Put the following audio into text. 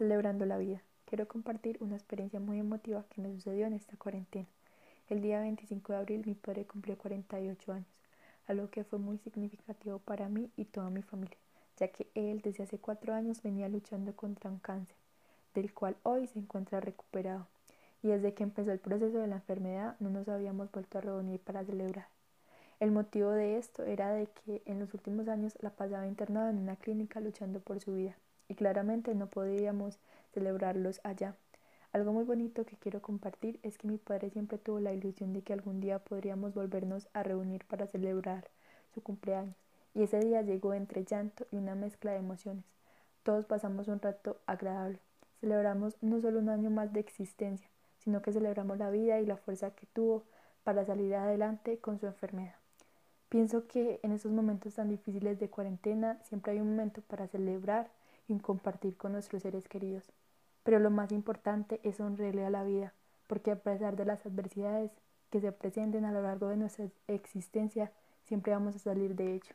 Celebrando la vida. Quiero compartir una experiencia muy emotiva que me sucedió en esta cuarentena. El día 25 de abril mi padre cumplió 48 años, algo que fue muy significativo para mí y toda mi familia, ya que él desde hace cuatro años venía luchando contra un cáncer, del cual hoy se encuentra recuperado. Y desde que empezó el proceso de la enfermedad no nos habíamos vuelto a reunir para celebrar. El motivo de esto era de que en los últimos años la pasaba internada en una clínica luchando por su vida y claramente no podíamos celebrarlos allá. Algo muy bonito que quiero compartir es que mi padre siempre tuvo la ilusión de que algún día podríamos volvernos a reunir para celebrar su cumpleaños. Y ese día llegó entre llanto y una mezcla de emociones. Todos pasamos un rato agradable. Celebramos no solo un año más de existencia, sino que celebramos la vida y la fuerza que tuvo para salir adelante con su enfermedad. Pienso que en esos momentos tan difíciles de cuarentena siempre hay un momento para celebrar compartir con nuestros seres queridos. Pero lo más importante es sonreírle a la vida, porque a pesar de las adversidades que se presenten a lo largo de nuestra existencia, siempre vamos a salir de ello.